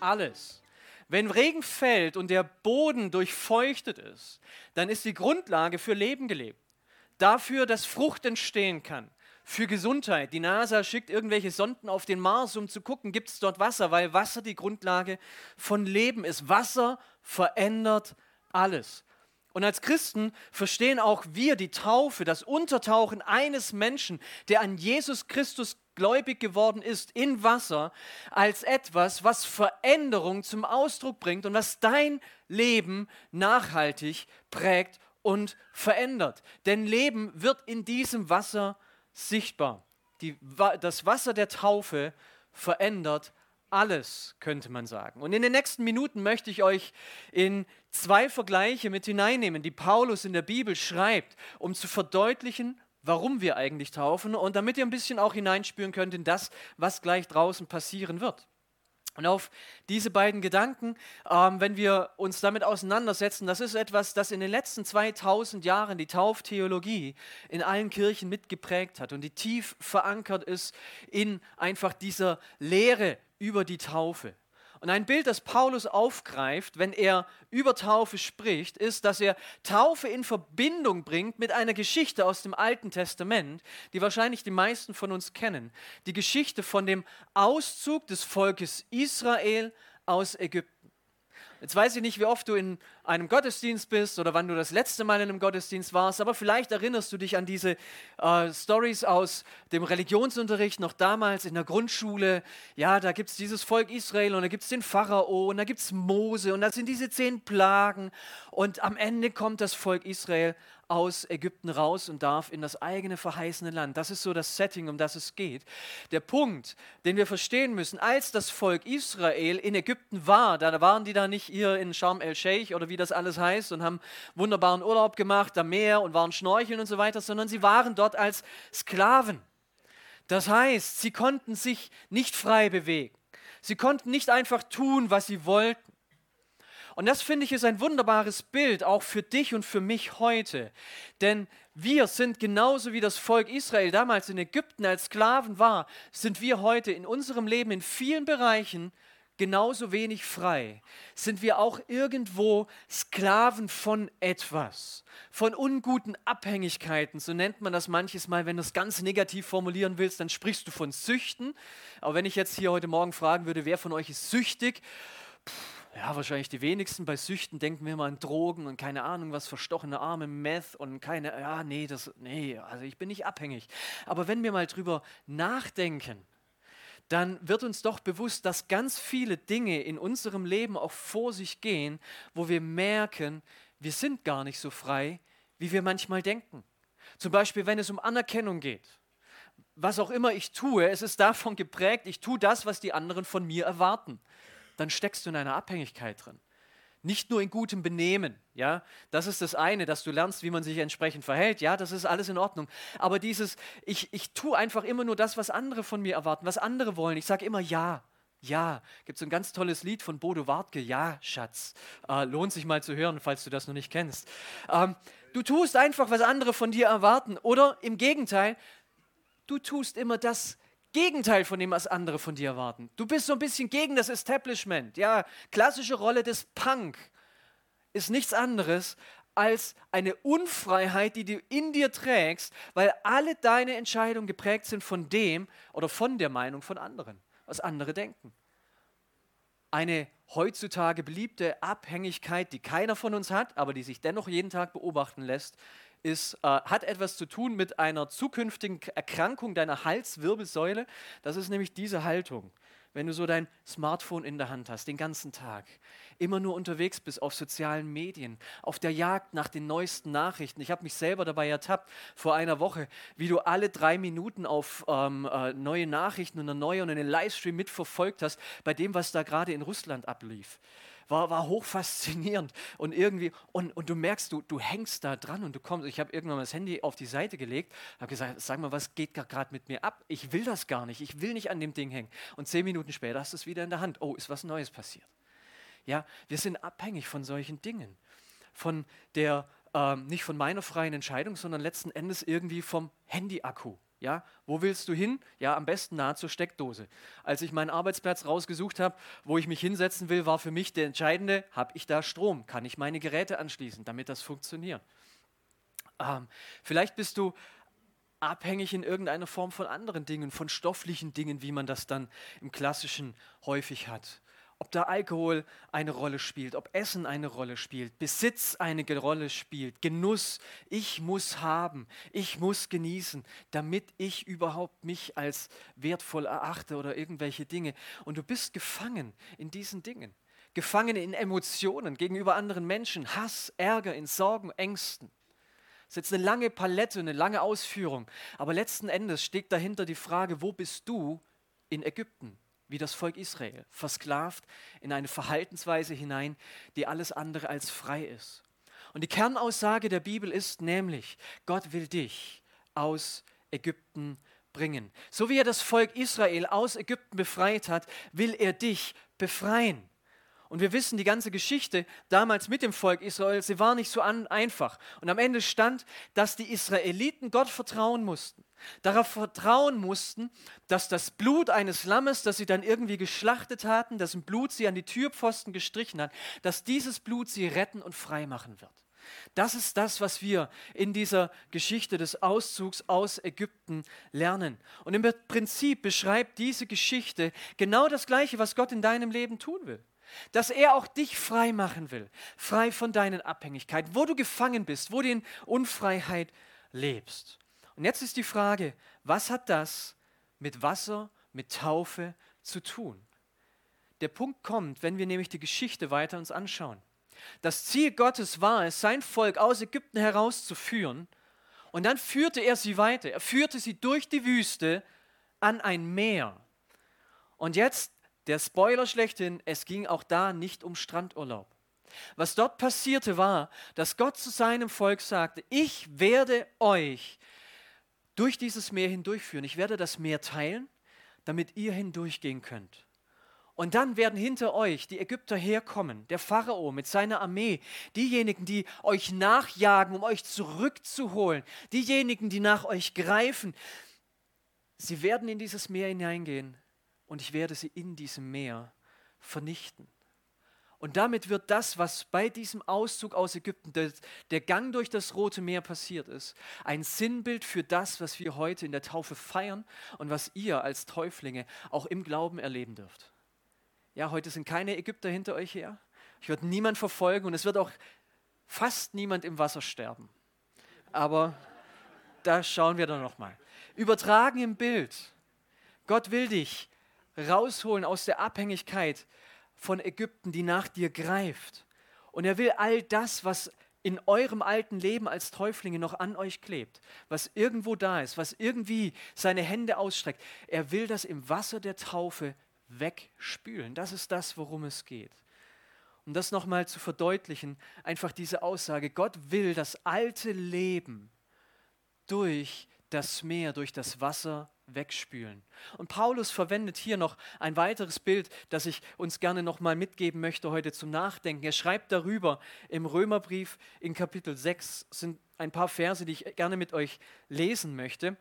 Alles. Wenn Regen fällt und der Boden durchfeuchtet ist, dann ist die Grundlage für Leben gelebt. Dafür, dass Frucht entstehen kann. Für Gesundheit. Die NASA schickt irgendwelche Sonden auf den Mars, um zu gucken, gibt es dort Wasser, weil Wasser die Grundlage von Leben ist. Wasser verändert alles. Und als Christen verstehen auch wir die Taufe, das Untertauchen eines Menschen, der an Jesus Christus gläubig geworden ist in Wasser, als etwas, was Veränderung zum Ausdruck bringt und was dein Leben nachhaltig prägt und verändert. Denn Leben wird in diesem Wasser sichtbar. Die, das Wasser der Taufe verändert alles, könnte man sagen. Und in den nächsten Minuten möchte ich euch in zwei Vergleiche mit hineinnehmen, die Paulus in der Bibel schreibt, um zu verdeutlichen, warum wir eigentlich taufen und damit ihr ein bisschen auch hineinspüren könnt in das, was gleich draußen passieren wird. Und auf diese beiden Gedanken, ähm, wenn wir uns damit auseinandersetzen, das ist etwas, das in den letzten 2000 Jahren die Tauftheologie in allen Kirchen mitgeprägt hat und die tief verankert ist in einfach dieser Lehre über die Taufe. Und ein Bild, das Paulus aufgreift, wenn er über Taufe spricht, ist, dass er Taufe in Verbindung bringt mit einer Geschichte aus dem Alten Testament, die wahrscheinlich die meisten von uns kennen. Die Geschichte von dem Auszug des Volkes Israel aus Ägypten. Jetzt weiß ich nicht, wie oft du in einem Gottesdienst bist oder wann du das letzte Mal in einem Gottesdienst warst, aber vielleicht erinnerst du dich an diese äh, Stories aus dem Religionsunterricht noch damals in der Grundschule. Ja, da gibt es dieses Volk Israel und da gibt es den Pharao und da gibt es Mose und da sind diese zehn Plagen und am Ende kommt das Volk Israel aus Ägypten raus und darf in das eigene verheißene Land. Das ist so das Setting, um das es geht. Der Punkt, den wir verstehen müssen, als das Volk Israel in Ägypten war, da waren die da nicht hier in Sharm el-Sheikh oder wie das alles heißt und haben wunderbaren Urlaub gemacht am Meer und waren schnorcheln und so weiter, sondern sie waren dort als Sklaven. Das heißt, sie konnten sich nicht frei bewegen. Sie konnten nicht einfach tun, was sie wollten. Und das finde ich ist ein wunderbares Bild auch für dich und für mich heute. Denn wir sind genauso wie das Volk Israel damals in Ägypten als Sklaven war, sind wir heute in unserem Leben in vielen Bereichen genauso wenig frei. Sind wir auch irgendwo Sklaven von etwas, von unguten Abhängigkeiten, so nennt man das manches Mal, wenn du es ganz negativ formulieren willst, dann sprichst du von Süchten. Aber wenn ich jetzt hier heute Morgen fragen würde, wer von euch ist süchtig? Pff, ja, wahrscheinlich die wenigsten bei Süchten denken wir immer an Drogen und keine Ahnung, was verstochene Arme, Meth und keine, ja, nee, das, nee, also ich bin nicht abhängig. Aber wenn wir mal drüber nachdenken, dann wird uns doch bewusst, dass ganz viele Dinge in unserem Leben auch vor sich gehen, wo wir merken, wir sind gar nicht so frei, wie wir manchmal denken. Zum Beispiel, wenn es um Anerkennung geht. Was auch immer ich tue, es ist davon geprägt, ich tue das, was die anderen von mir erwarten dann steckst du in einer Abhängigkeit drin. Nicht nur in gutem Benehmen, ja, das ist das eine, dass du lernst, wie man sich entsprechend verhält, ja, das ist alles in Ordnung. Aber dieses, ich, ich tue einfach immer nur das, was andere von mir erwarten, was andere wollen. Ich sage immer ja, ja. Gibt es ein ganz tolles Lied von Bodo Wartke, Ja, Schatz. Äh, lohnt sich mal zu hören, falls du das noch nicht kennst. Ähm, du tust einfach, was andere von dir erwarten. Oder im Gegenteil, du tust immer das, Gegenteil von dem, was andere von dir erwarten. Du bist so ein bisschen gegen das Establishment. Ja, klassische Rolle des Punk ist nichts anderes als eine Unfreiheit, die du in dir trägst, weil alle deine Entscheidungen geprägt sind von dem oder von der Meinung von anderen, was andere denken. Eine heutzutage beliebte Abhängigkeit, die keiner von uns hat, aber die sich dennoch jeden Tag beobachten lässt, ist, äh, hat etwas zu tun mit einer zukünftigen Erkrankung deiner Halswirbelsäule. Das ist nämlich diese Haltung. wenn du so dein Smartphone in der Hand hast, den ganzen Tag, immer nur unterwegs bist auf sozialen Medien, auf der Jagd nach den neuesten Nachrichten. Ich habe mich selber dabei ertappt vor einer Woche, wie du alle drei Minuten auf ähm, äh, neue Nachrichten und eine neue und einen Livestream mitverfolgt hast bei dem, was da gerade in Russland ablief war, war hochfaszinierend und irgendwie, und, und du merkst, du, du hängst da dran und du kommst, ich habe irgendwann mal das Handy auf die Seite gelegt, habe gesagt, sag mal, was geht gerade mit mir ab? Ich will das gar nicht, ich will nicht an dem Ding hängen. Und zehn Minuten später hast du es wieder in der Hand. Oh, ist was Neues passiert. Ja, wir sind abhängig von solchen Dingen. Von der, ähm, nicht von meiner freien Entscheidung, sondern letzten Endes irgendwie vom Handy-Akku. Ja, wo willst du hin? Ja, am besten nahe zur Steckdose. Als ich meinen Arbeitsplatz rausgesucht habe, wo ich mich hinsetzen will, war für mich der entscheidende, habe ich da Strom? Kann ich meine Geräte anschließen, damit das funktioniert? Ähm, vielleicht bist du abhängig in irgendeiner Form von anderen Dingen, von stofflichen Dingen, wie man das dann im Klassischen häufig hat ob da Alkohol eine Rolle spielt, ob Essen eine Rolle spielt, Besitz eine Rolle spielt, Genuss, ich muss haben, ich muss genießen, damit ich überhaupt mich als wertvoll erachte oder irgendwelche Dinge. Und du bist gefangen in diesen Dingen, gefangen in Emotionen gegenüber anderen Menschen, Hass, Ärger, in Sorgen, Ängsten. Das ist jetzt eine lange Palette, eine lange Ausführung, aber letzten Endes steht dahinter die Frage, wo bist du in Ägypten? Wie das Volk Israel, versklavt in eine Verhaltensweise hinein, die alles andere als frei ist. Und die Kernaussage der Bibel ist nämlich, Gott will dich aus Ägypten bringen. So wie er das Volk Israel aus Ägypten befreit hat, will er dich befreien. Und wir wissen die ganze Geschichte damals mit dem Volk Israel, sie war nicht so an, einfach. Und am Ende stand, dass die Israeliten Gott vertrauen mussten. Darauf vertrauen mussten, dass das Blut eines Lammes, das sie dann irgendwie geschlachtet hatten, dessen Blut sie an die Türpfosten gestrichen hat, dass dieses Blut sie retten und frei machen wird. Das ist das, was wir in dieser Geschichte des Auszugs aus Ägypten lernen. Und im Prinzip beschreibt diese Geschichte genau das Gleiche, was Gott in deinem Leben tun will dass er auch dich frei machen will, frei von deinen Abhängigkeiten, wo du gefangen bist, wo du in Unfreiheit lebst. Und jetzt ist die Frage, was hat das mit Wasser, mit Taufe zu tun? Der Punkt kommt, wenn wir nämlich die Geschichte weiter uns anschauen. Das Ziel Gottes war es, sein Volk aus Ägypten herauszuführen, und dann führte er sie weiter. Er führte sie durch die Wüste an ein Meer. Und jetzt der Spoiler schlechthin, es ging auch da nicht um Strandurlaub. Was dort passierte war, dass Gott zu seinem Volk sagte, ich werde euch durch dieses Meer hindurchführen. Ich werde das Meer teilen, damit ihr hindurchgehen könnt. Und dann werden hinter euch die Ägypter herkommen, der Pharao mit seiner Armee, diejenigen, die euch nachjagen, um euch zurückzuholen, diejenigen, die nach euch greifen. Sie werden in dieses Meer hineingehen und ich werde sie in diesem Meer vernichten. Und damit wird das, was bei diesem Auszug aus Ägypten, der, der, Gang durch das Rote Meer passiert ist, ein Sinnbild für das, was wir heute in der Taufe feiern und was ihr als Täuflinge auch im Glauben erleben dürft. Ja, heute sind keine Ägypter hinter euch her. Ich werde niemand verfolgen und es wird auch fast niemand im Wasser sterben. Aber da schauen wir dann nochmal. Übertragen im Bild. Gott will dich rausholen aus der Abhängigkeit von Ägypten, die nach dir greift. Und er will all das, was in eurem alten Leben als Täuflinge noch an euch klebt, was irgendwo da ist, was irgendwie seine Hände ausstreckt, er will das im Wasser der Taufe wegspülen. Das ist das, worum es geht. Um das nochmal zu verdeutlichen, einfach diese Aussage, Gott will das alte Leben durch das Meer, durch das Wasser wegspülen. Und Paulus verwendet hier noch ein weiteres Bild, das ich uns gerne noch mal mitgeben möchte heute zum Nachdenken. Er schreibt darüber im Römerbrief in Kapitel 6 sind ein paar Verse, die ich gerne mit euch lesen möchte.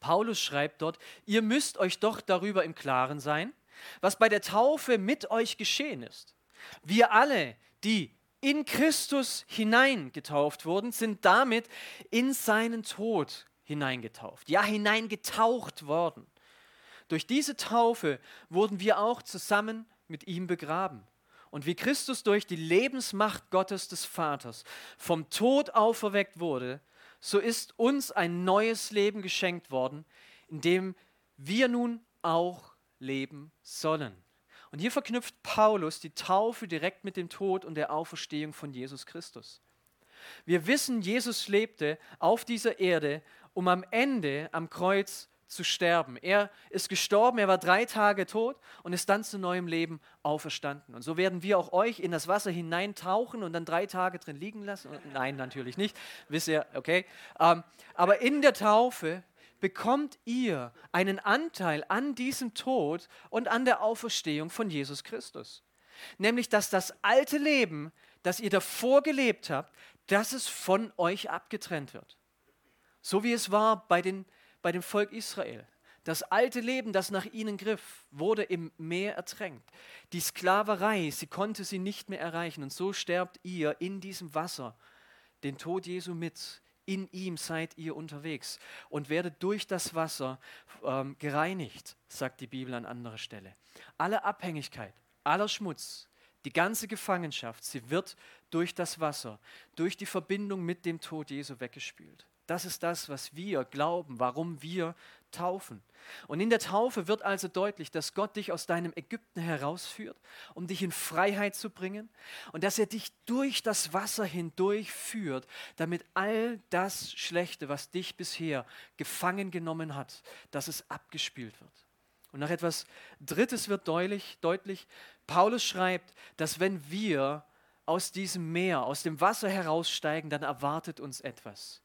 Paulus schreibt dort, ihr müsst euch doch darüber im Klaren sein, was bei der Taufe mit euch geschehen ist. Wir alle, die in Christus hineingetauft wurden, sind damit in seinen Tod hineingetauft, ja hineingetaucht worden. Durch diese Taufe wurden wir auch zusammen mit ihm begraben. Und wie Christus durch die Lebensmacht Gottes des Vaters vom Tod auferweckt wurde, so ist uns ein neues Leben geschenkt worden, in dem wir nun auch leben sollen. Und hier verknüpft Paulus die Taufe direkt mit dem Tod und der Auferstehung von Jesus Christus. Wir wissen, Jesus lebte auf dieser Erde, um am Ende am Kreuz zu sterben. Er ist gestorben, er war drei Tage tot und ist dann zu neuem Leben auferstanden. Und so werden wir auch euch in das Wasser hineintauchen und dann drei Tage drin liegen lassen. Nein, natürlich nicht, wisst ihr, okay. Ähm, aber in der Taufe bekommt ihr einen Anteil an diesem Tod und an der Auferstehung von Jesus Christus. Nämlich, dass das alte Leben, das ihr davor gelebt habt, dass es von euch abgetrennt wird. So wie es war bei, den, bei dem Volk Israel. Das alte Leben, das nach ihnen griff, wurde im Meer ertränkt. Die Sklaverei, sie konnte sie nicht mehr erreichen. Und so sterbt ihr in diesem Wasser den Tod Jesu mit in ihm seid ihr unterwegs und werdet durch das Wasser ähm, gereinigt, sagt die Bibel an anderer Stelle. Alle Abhängigkeit, aller Schmutz, die ganze Gefangenschaft, sie wird durch das Wasser, durch die Verbindung mit dem Tod Jesu weggespült. Das ist das, was wir glauben, warum wir taufen. Und in der Taufe wird also deutlich, dass Gott dich aus deinem Ägypten herausführt, um dich in Freiheit zu bringen und dass er dich durch das Wasser hindurch führt, damit all das Schlechte, was dich bisher gefangen genommen hat, dass es abgespielt wird. Und nach etwas Drittes wird deutlich, deutlich, Paulus schreibt, dass wenn wir aus diesem Meer, aus dem Wasser heraussteigen, dann erwartet uns etwas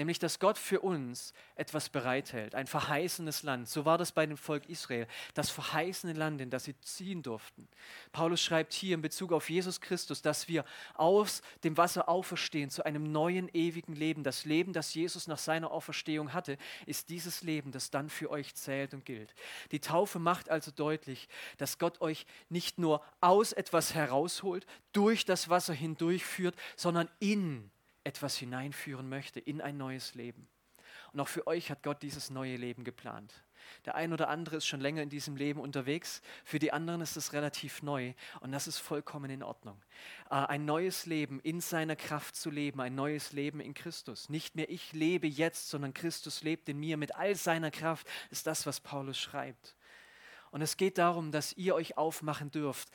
nämlich dass Gott für uns etwas bereithält, ein verheißenes Land. So war das bei dem Volk Israel, das verheißene Land, in das sie ziehen durften. Paulus schreibt hier in Bezug auf Jesus Christus, dass wir aus dem Wasser auferstehen zu einem neuen ewigen Leben. Das Leben, das Jesus nach seiner Auferstehung hatte, ist dieses Leben, das dann für euch zählt und gilt. Die Taufe macht also deutlich, dass Gott euch nicht nur aus etwas herausholt, durch das Wasser hindurchführt, sondern in etwas hineinführen möchte in ein neues Leben. Und auch für euch hat Gott dieses neue Leben geplant. Der ein oder andere ist schon länger in diesem Leben unterwegs, für die anderen ist es relativ neu und das ist vollkommen in Ordnung. Äh, ein neues Leben in seiner Kraft zu leben, ein neues Leben in Christus. Nicht mehr ich lebe jetzt, sondern Christus lebt in mir mit all seiner Kraft, ist das, was Paulus schreibt. Und es geht darum, dass ihr euch aufmachen dürft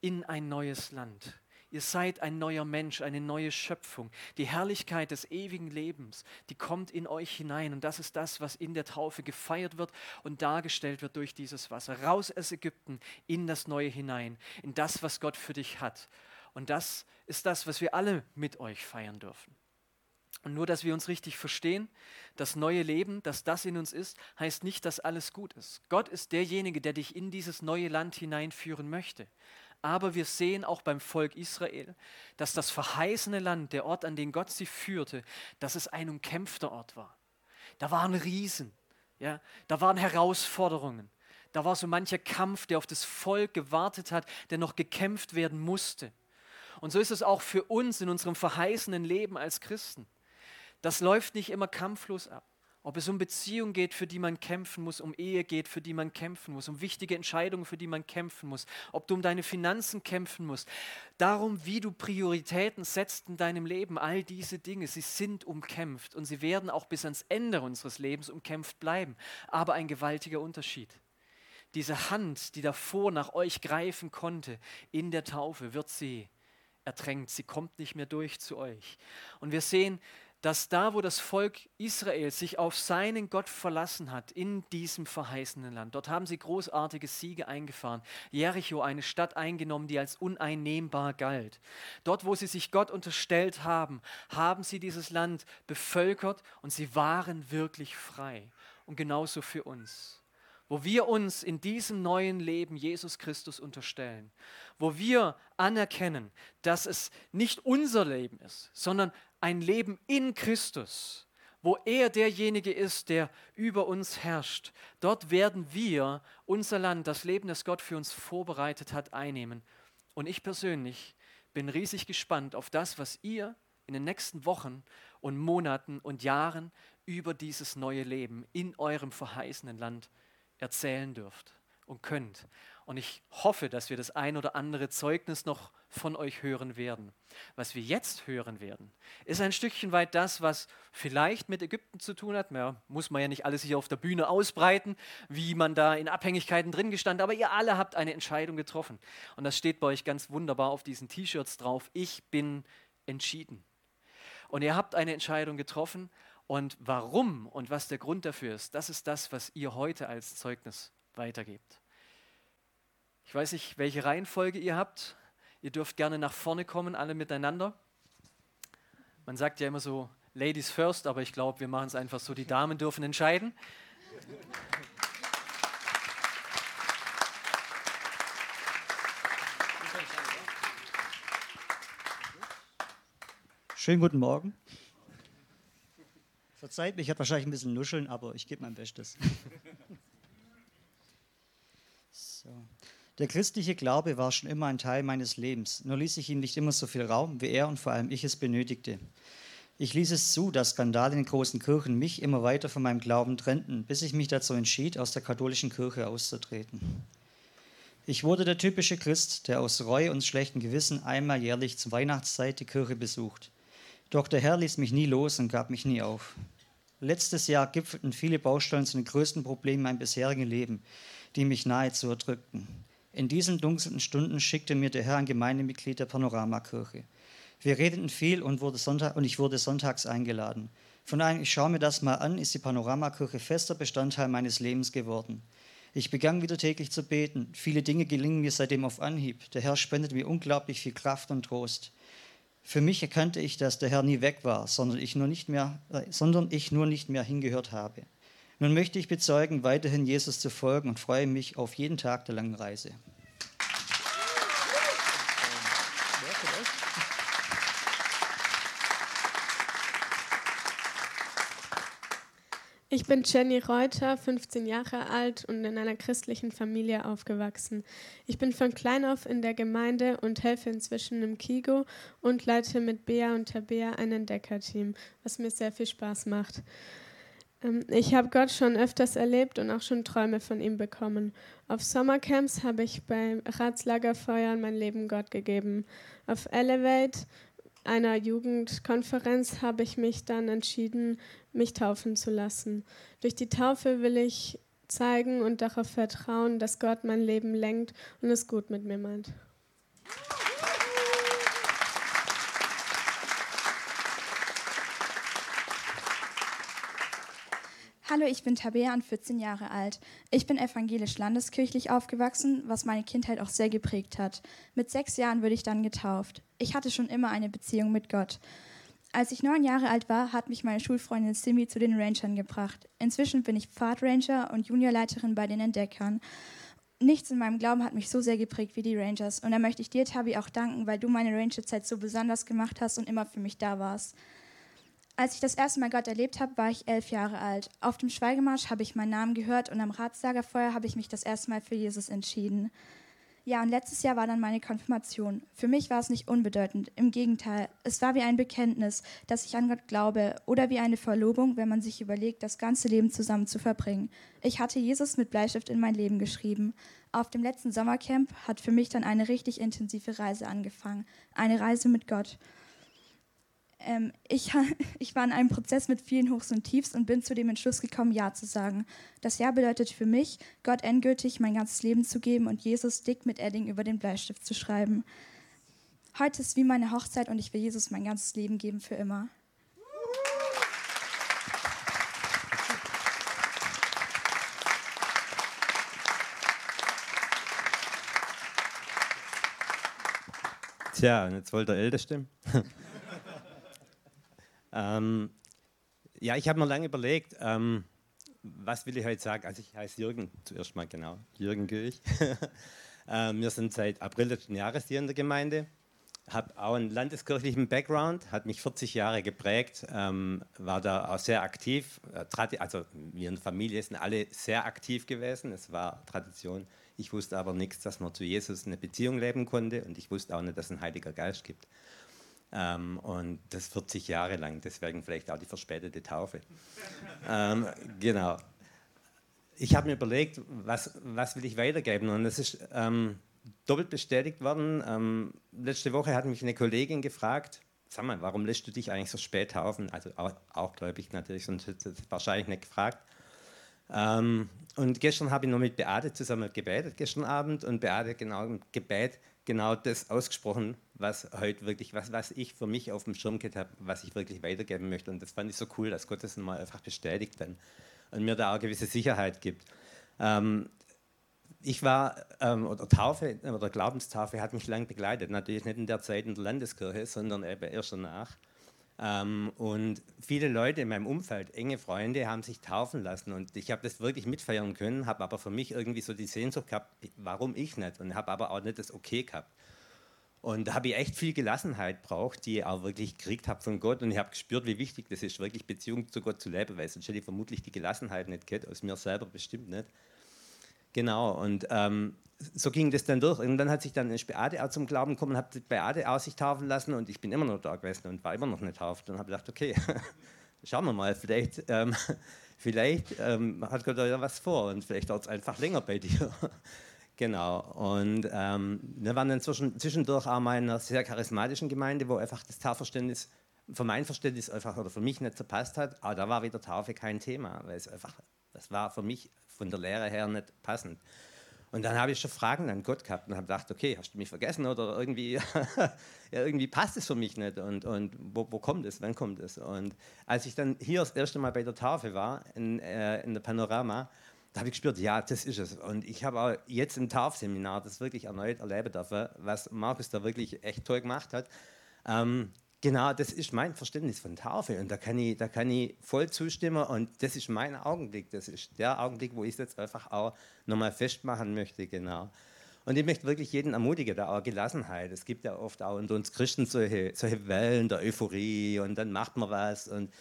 in ein neues Land Ihr seid ein neuer Mensch, eine neue Schöpfung. Die Herrlichkeit des ewigen Lebens, die kommt in euch hinein. Und das ist das, was in der Taufe gefeiert wird und dargestellt wird durch dieses Wasser. Raus aus Ägypten in das Neue hinein, in das, was Gott für dich hat. Und das ist das, was wir alle mit euch feiern dürfen. Und nur, dass wir uns richtig verstehen, das neue Leben, dass das in uns ist, heißt nicht, dass alles gut ist. Gott ist derjenige, der dich in dieses neue Land hineinführen möchte. Aber wir sehen auch beim Volk Israel, dass das verheißene Land, der Ort, an den Gott sie führte, dass es ein umkämpfter Ort war. Da waren Riesen, ja, da waren Herausforderungen, da war so mancher Kampf, der auf das Volk gewartet hat, der noch gekämpft werden musste. Und so ist es auch für uns in unserem verheißenen Leben als Christen. Das läuft nicht immer kampflos ab. Ob es um Beziehungen geht, für die man kämpfen muss, um Ehe geht, für die man kämpfen muss, um wichtige Entscheidungen, für die man kämpfen muss, ob du um deine Finanzen kämpfen musst, darum, wie du Prioritäten setzt in deinem Leben, all diese Dinge, sie sind umkämpft und sie werden auch bis ans Ende unseres Lebens umkämpft bleiben. Aber ein gewaltiger Unterschied. Diese Hand, die davor nach euch greifen konnte, in der Taufe wird sie ertränkt, sie kommt nicht mehr durch zu euch. Und wir sehen, dass da, wo das Volk Israel sich auf seinen Gott verlassen hat, in diesem verheißenen Land, dort haben sie großartige Siege eingefahren. Jericho, eine Stadt eingenommen, die als uneinnehmbar galt. Dort, wo sie sich Gott unterstellt haben, haben sie dieses Land bevölkert und sie waren wirklich frei. Und genauso für uns wo wir uns in diesem neuen Leben Jesus Christus unterstellen, wo wir anerkennen, dass es nicht unser Leben ist, sondern ein Leben in Christus, wo er derjenige ist, der über uns herrscht. Dort werden wir unser Land, das Leben, das Gott für uns vorbereitet hat, einnehmen. Und ich persönlich bin riesig gespannt auf das, was ihr in den nächsten Wochen und Monaten und Jahren über dieses neue Leben in eurem verheißenen Land erzählen dürft und könnt. Und ich hoffe, dass wir das ein oder andere Zeugnis noch von euch hören werden. Was wir jetzt hören werden, ist ein Stückchen weit das, was vielleicht mit Ägypten zu tun hat. Ja, muss man ja nicht alles hier auf der Bühne ausbreiten, wie man da in Abhängigkeiten drin gestanden, aber ihr alle habt eine Entscheidung getroffen. Und das steht bei euch ganz wunderbar auf diesen T-Shirts drauf. Ich bin entschieden. Und ihr habt eine Entscheidung getroffen und warum und was der Grund dafür ist, das ist das, was ihr heute als Zeugnis weitergebt. Ich weiß nicht, welche Reihenfolge ihr habt. Ihr dürft gerne nach vorne kommen, alle miteinander. Man sagt ja immer so, Ladies first, aber ich glaube, wir machen es einfach so, die Damen dürfen entscheiden. Schönen guten Morgen. Verzeiht mich, ich habe wahrscheinlich ein bisschen Nuscheln, aber ich gebe mein Bestes. So. Der christliche Glaube war schon immer ein Teil meines Lebens, nur ließ ich ihm nicht immer so viel Raum, wie er und vor allem ich es benötigte. Ich ließ es zu, dass Skandale in den großen Kirchen mich immer weiter von meinem Glauben trennten, bis ich mich dazu entschied, aus der katholischen Kirche auszutreten. Ich wurde der typische Christ, der aus Reue und schlechtem Gewissen einmal jährlich zur Weihnachtszeit die Kirche besucht. Doch der Herr ließ mich nie los und gab mich nie auf. Letztes Jahr gipfelten viele Baustellen zu den größten Problemen meinem bisherigen Leben, die mich nahezu erdrückten. In diesen dunklen Stunden schickte mir der Herr ein Gemeindemitglied der Panoramakirche. Wir redeten viel und, Sonntag, und ich wurde sonntags eingeladen. Von einem, ich schaue mir das mal an, ist die Panoramakirche fester Bestandteil meines Lebens geworden. Ich begann wieder täglich zu beten. Viele Dinge gelingen mir seitdem auf Anhieb. Der Herr spendet mir unglaublich viel Kraft und Trost. Für mich erkannte ich, dass der Herr nie weg war, sondern ich nur nicht mehr, äh, sondern ich nur nicht mehr hingehört habe. Nun möchte ich bezeugen, weiterhin Jesus zu folgen und freue mich auf jeden Tag der langen Reise. Ich bin Jenny Reuter, 15 Jahre alt und in einer christlichen Familie aufgewachsen. Ich bin von klein auf in der Gemeinde und helfe inzwischen im Kigo und leite mit Bea und Tabea ein Entdeckerteam, was mir sehr viel Spaß macht. Ähm, ich habe Gott schon öfters erlebt und auch schon Träume von ihm bekommen. Auf Sommercamps habe ich beim Ratslagerfeuern mein Leben Gott gegeben. Auf Elevate einer Jugendkonferenz habe ich mich dann entschieden, mich taufen zu lassen. Durch die Taufe will ich zeigen und darauf vertrauen, dass Gott mein Leben lenkt und es gut mit mir meint. Hallo, ich bin Tabea und 14 Jahre alt. Ich bin evangelisch landeskirchlich aufgewachsen, was meine Kindheit auch sehr geprägt hat. Mit sechs Jahren wurde ich dann getauft. Ich hatte schon immer eine Beziehung mit Gott. Als ich neun Jahre alt war, hat mich meine Schulfreundin Simi zu den Rangern gebracht. Inzwischen bin ich Pfadranger und Juniorleiterin bei den Entdeckern. Nichts in meinem Glauben hat mich so sehr geprägt wie die Rangers. Und da möchte ich dir, Tabi, auch danken, weil du meine Rangerzeit so besonders gemacht hast und immer für mich da warst. Als ich das erste Mal Gott erlebt habe, war ich elf Jahre alt. Auf dem Schweigemarsch habe ich meinen Namen gehört und am Ratslagerfeuer habe ich mich das erste Mal für Jesus entschieden. Ja, und letztes Jahr war dann meine Konfirmation. Für mich war es nicht unbedeutend. Im Gegenteil, es war wie ein Bekenntnis, dass ich an Gott glaube oder wie eine Verlobung, wenn man sich überlegt, das ganze Leben zusammen zu verbringen. Ich hatte Jesus mit Bleistift in mein Leben geschrieben. Auf dem letzten Sommercamp hat für mich dann eine richtig intensive Reise angefangen. Eine Reise mit Gott. Ähm, ich, ich war in einem Prozess mit vielen Hochs und Tiefs und bin zu dem Entschluss gekommen, Ja zu sagen. Das Ja bedeutet für mich, Gott endgültig mein ganzes Leben zu geben und Jesus dick mit Edding über den Bleistift zu schreiben. Heute ist wie meine Hochzeit und ich will Jesus mein ganzes Leben geben für immer. Tja, und jetzt wollte der Älteste. Ähm, ja, ich habe mir lange überlegt, ähm, was will ich heute sagen? Also ich heiße Jürgen, zuerst mal genau, Jürgen Gürch. ähm, wir sind seit April letzten Jahres hier in der Gemeinde, habe auch einen landeskirchlichen Background, hat mich 40 Jahre geprägt, ähm, war da auch sehr aktiv. Äh, also wir in der Familie sind alle sehr aktiv gewesen, es war Tradition. Ich wusste aber nichts, dass man zu Jesus eine Beziehung leben konnte und ich wusste auch nicht, dass es einen Heiliger Geist gibt. Ähm, und das 40 Jahre lang, deswegen vielleicht auch die verspätete Taufe. ähm, genau. ich habe mir überlegt, was, was will ich weitergeben und das ist ähm, doppelt bestätigt worden. Ähm, letzte Woche hat mich eine Kollegin gefragt, sag mal, warum lässt du dich eigentlich so spät taufen? Also auch, auch gläubig natürlich, sonst hätte ich wahrscheinlich nicht gefragt. Ähm, und gestern habe ich noch mit Beate zusammen gebetet, gestern Abend, und Beate genau im Gebet genau das ausgesprochen, was heute wirklich, was, was ich für mich auf dem Schirm gehabt habe, was ich wirklich weitergeben möchte. Und das fand ich so cool, dass Gott das mal einfach bestätigt dann und mir da auch gewisse Sicherheit gibt. Ähm, ich war, ähm, oder Taufe, oder Glaubenstaufe hat mich lang begleitet. Natürlich nicht in der Zeit in der Landeskirche, sondern eben erst danach. Ähm, und viele Leute in meinem Umfeld, enge Freunde, haben sich taufen lassen. Und ich habe das wirklich mitfeiern können, habe aber für mich irgendwie so die Sehnsucht gehabt, warum ich nicht? Und habe aber auch nicht das Okay gehabt. Und da habe ich echt viel Gelassenheit braucht, die ich auch wirklich gekriegt habe von Gott. Und ich habe gespürt, wie wichtig das ist, wirklich Beziehung zu Gott zu leben, weil sonst hätte ich vermutlich die Gelassenheit nicht gehabt, aus mir selber bestimmt nicht. Genau, und ähm, so ging das dann durch. Und dann hat sich dann eine Beate auch zum Glauben gekommen, habe Beate auch sich taufen lassen und ich bin immer noch da gewesen und war immer noch nicht tauft und habe gedacht, okay, schauen wir mal, vielleicht, ähm, vielleicht ähm, hat Gott ja was vor und vielleicht dauert es einfach länger bei dir. genau, und ähm, wir waren dann zwischendurch auch mal in einer sehr charismatischen Gemeinde, wo einfach das Taufverständnis für mein Verständnis einfach oder für mich nicht zerpasst hat, aber da war wieder Taufe kein Thema, weil es einfach, das war für mich von der Lehre her nicht passend. Und dann habe ich schon Fragen an Gott gehabt und habe gedacht, okay, hast du mich vergessen oder irgendwie, ja, irgendwie passt es für mich nicht und, und wo, wo, kommt es, wann kommt es? Und als ich dann hier das erste Mal bei der Tafel war, in, äh, in der Panorama, da habe ich gespürt, ja, das ist es. Und ich habe auch jetzt im Taufseminar das wirklich erneut erleben dürfen, was Markus da wirklich echt toll gemacht hat. Ähm, Genau, das ist mein Verständnis von Taufe und da kann ich, da kann ich voll zustimmen und das ist mein Augenblick, das ist der Augenblick, wo ich es jetzt einfach auch nochmal festmachen möchte, genau. Und ich möchte wirklich jeden ermutigen, da auch Gelassenheit. Es gibt ja oft auch unter uns Christen solche, solche Wellen der Euphorie und dann macht man was und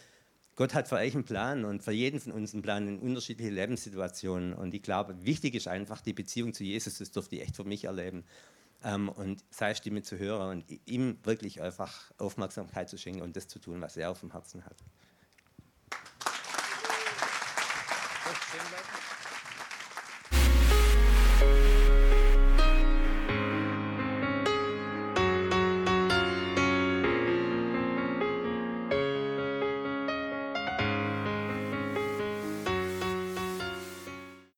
Gott hat für euch einen Plan und für jeden von uns einen Plan in unterschiedlichen Lebenssituationen und ich glaube, wichtig ist einfach die Beziehung zu Jesus, das durfte ich echt für mich erleben ähm, und seine Stimme zu hören und ihm wirklich einfach Aufmerksamkeit zu schenken und das zu tun, was er auf dem Herzen hat.